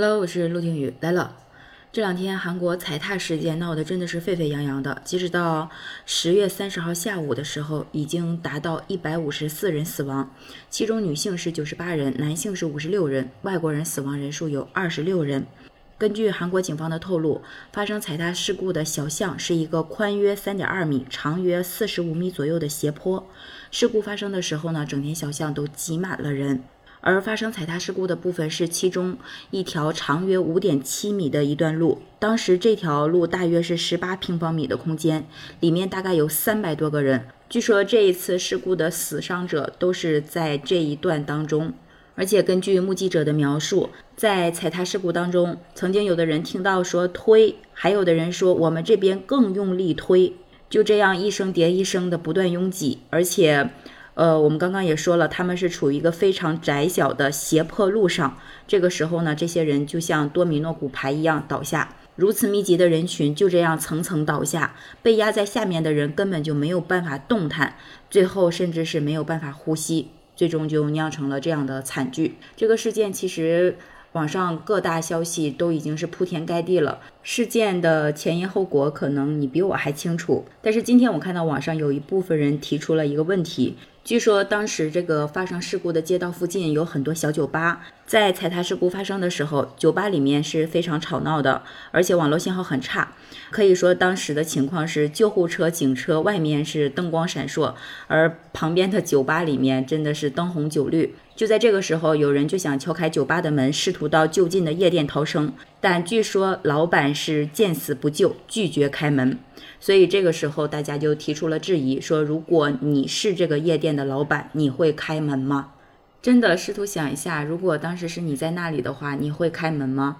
Hello，我是陆听雨来了。这两天韩国踩踏事件闹得真的是沸沸扬扬的，截止到十月三十号下午的时候，已经达到一百五十四人死亡，其中女性是九十八人，男性是五十六人，外国人死亡人数有二十六人。根据韩国警方的透露，发生踩踏事故的小巷是一个宽约三点二米、长约四十五米左右的斜坡。事故发生的时候呢，整条小巷都挤满了人。而发生踩踏事故的部分是其中一条长约五点七米的一段路，当时这条路大约是十八平方米的空间，里面大概有三百多个人。据说这一次事故的死伤者都是在这一段当中，而且根据目击者的描述，在踩踏事故当中，曾经有的人听到说推，还有的人说我们这边更用力推，就这样一声叠一声的不断拥挤，而且。呃，我们刚刚也说了，他们是处于一个非常窄小的斜坡路上。这个时候呢，这些人就像多米诺骨牌一样倒下，如此密集的人群就这样层层倒下，被压在下面的人根本就没有办法动弹，最后甚至是没有办法呼吸，最终就酿成了这样的惨剧。这个事件其实。网上各大消息都已经是铺天盖地了，事件的前因后果可能你比我还清楚。但是今天我看到网上有一部分人提出了一个问题，据说当时这个发生事故的街道附近有很多小酒吧，在踩踏事故发生的时候，酒吧里面是非常吵闹的，而且网络信号很差，可以说当时的情况是救护车、警车外面是灯光闪烁，而旁边的酒吧里面真的是灯红酒绿。就在这个时候，有人就想敲开酒吧的门，试图到就近的夜店逃生，但据说老板是见死不救，拒绝开门。所以这个时候，大家就提出了质疑，说如果你是这个夜店的老板，你会开门吗？真的试图想一下，如果当时是你在那里的话，你会开门吗？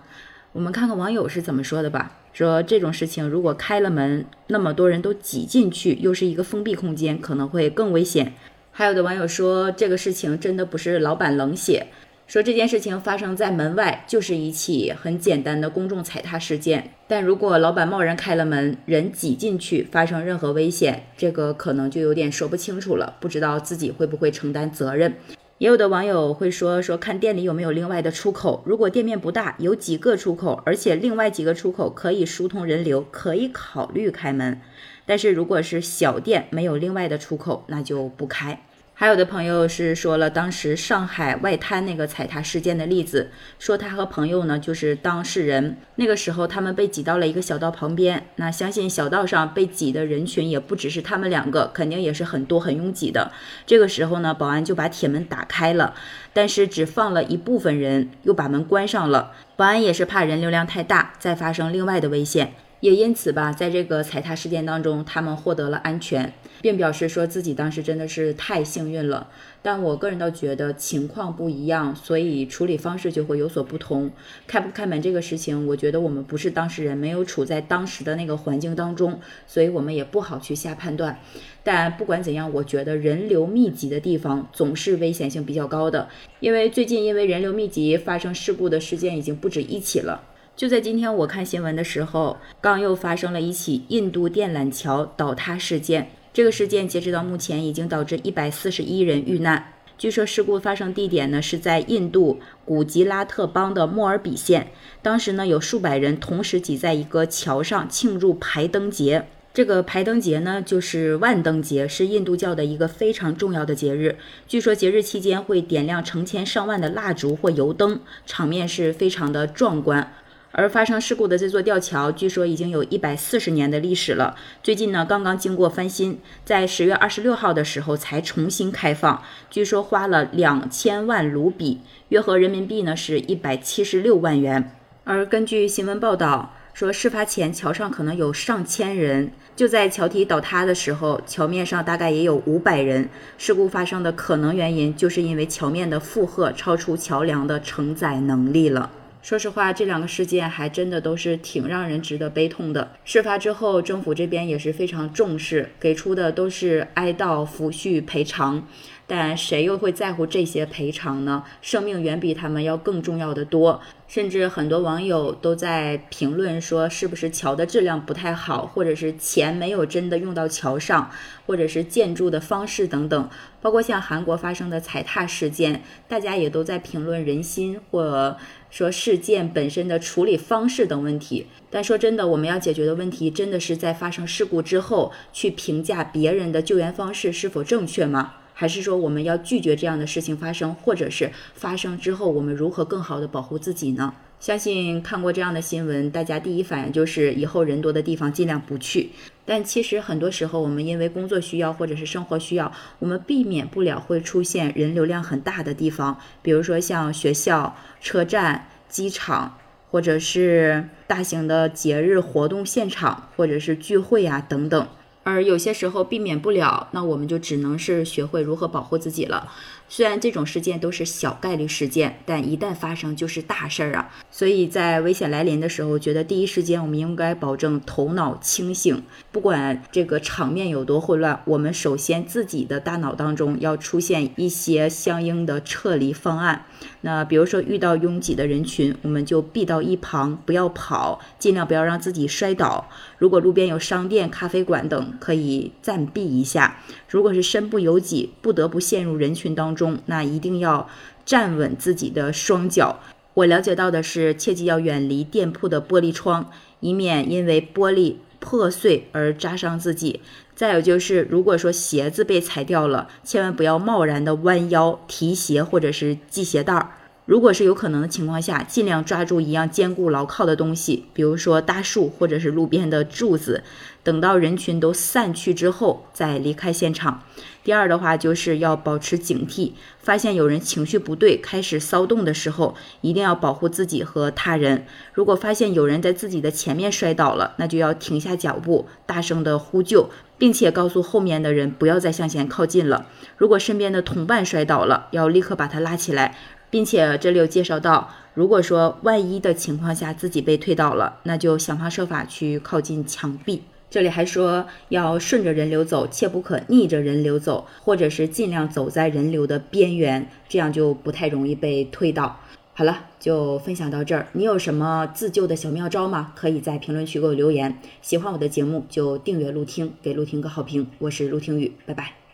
我们看看网友是怎么说的吧。说这种事情如果开了门，那么多人都挤进去，又是一个封闭空间，可能会更危险。还有的网友说，这个事情真的不是老板冷血，说这件事情发生在门外就是一起很简单的公众踩踏事件。但如果老板贸然开了门，人挤进去发生任何危险，这个可能就有点说不清楚了，不知道自己会不会承担责任。也有的网友会说，说看店里有没有另外的出口，如果店面不大，有几个出口，而且另外几个出口可以疏通人流，可以考虑开门。但是如果是小店没有另外的出口，那就不开。还有的朋友是说了当时上海外滩那个踩踏事件的例子，说他和朋友呢就是当事人。那个时候他们被挤到了一个小道旁边，那相信小道上被挤的人群也不只是他们两个，肯定也是很多很拥挤的。这个时候呢，保安就把铁门打开了，但是只放了一部分人，又把门关上了。保安也是怕人流量太大，再发生另外的危险。也因此吧，在这个踩踏事件当中，他们获得了安全，并表示说自己当时真的是太幸运了。但我个人倒觉得情况不一样，所以处理方式就会有所不同。开不开门这个事情，我觉得我们不是当事人，没有处在当时的那个环境当中，所以我们也不好去下判断。但不管怎样，我觉得人流密集的地方总是危险性比较高的，因为最近因为人流密集发生事故的事件已经不止一起了。就在今天，我看新闻的时候，刚又发生了一起印度电缆桥倒塌事件。这个事件截止到目前，已经导致一百四十一人遇难。据说事故发生地点呢是在印度古吉拉特邦的莫尔比县。当时呢有数百人同时挤在一个桥上庆祝排灯节。这个排灯节呢就是万灯节，是印度教的一个非常重要的节日。据说节日期间会点亮成千上万的蜡烛或油灯，场面是非常的壮观。而发生事故的这座吊桥，据说已经有一百四十年的历史了。最近呢，刚刚经过翻新，在十月二十六号的时候才重新开放。据说花了两千万卢比，约合人民币呢是一百七十六万元。而根据新闻报道说，事发前桥上可能有上千人，就在桥体倒塌的时候，桥面上大概也有五百人。事故发生的可能原因，就是因为桥面的负荷超出桥梁的承载能力了。说实话，这两个事件还真的都是挺让人值得悲痛的。事发之后，政府这边也是非常重视，给出的都是哀悼、抚恤、赔偿。但谁又会在乎这些赔偿呢？生命远比他们要更重要的多。甚至很多网友都在评论说，是不是桥的质量不太好，或者是钱没有真的用到桥上，或者是建筑的方式等等。包括像韩国发生的踩踏事件，大家也都在评论人心或说事件本身的处理方式等问题。但说真的，我们要解决的问题，真的是在发生事故之后去评价别人的救援方式是否正确吗？还是说我们要拒绝这样的事情发生，或者是发生之后我们如何更好的保护自己呢？相信看过这样的新闻，大家第一反应就是以后人多的地方尽量不去。但其实很多时候，我们因为工作需要或者是生活需要，我们避免不了会出现人流量很大的地方，比如说像学校、车站、机场，或者是大型的节日活动现场，或者是聚会呀等等。而有些时候避免不了，那我们就只能是学会如何保护自己了。虽然这种事件都是小概率事件，但一旦发生就是大事儿啊！所以在危险来临的时候，觉得第一时间我们应该保证头脑清醒，不管这个场面有多混乱，我们首先自己的大脑当中要出现一些相应的撤离方案。那比如说遇到拥挤的人群，我们就避到一旁，不要跑，尽量不要让自己摔倒。如果路边有商店、咖啡馆等，可以暂避一下。如果是身不由己，不得不陷入人群当中中，那一定要站稳自己的双脚。我了解到的是，切记要远离店铺的玻璃窗，以免因为玻璃破碎而扎伤自己。再有就是，如果说鞋子被踩掉了，千万不要贸然的弯腰提鞋或者是系鞋带儿。如果是有可能的情况下，尽量抓住一样坚固牢靠的东西，比如说大树或者是路边的柱子。等到人群都散去之后再离开现场。第二的话就是要保持警惕，发现有人情绪不对，开始骚动的时候，一定要保护自己和他人。如果发现有人在自己的前面摔倒了，那就要停下脚步，大声的呼救，并且告诉后面的人不要再向前靠近了。如果身边的同伴摔倒了，要立刻把他拉起来。并且这里有介绍到，如果说万一的情况下自己被推倒了，那就想方设法去靠近墙壁。这里还说要顺着人流走，切不可逆着人流走，或者是尽量走在人流的边缘，这样就不太容易被推倒。好了，就分享到这儿。你有什么自救的小妙招吗？可以在评论区给我留言。喜欢我的节目就订阅陆听，给陆听个好评。我是陆听雨，拜拜。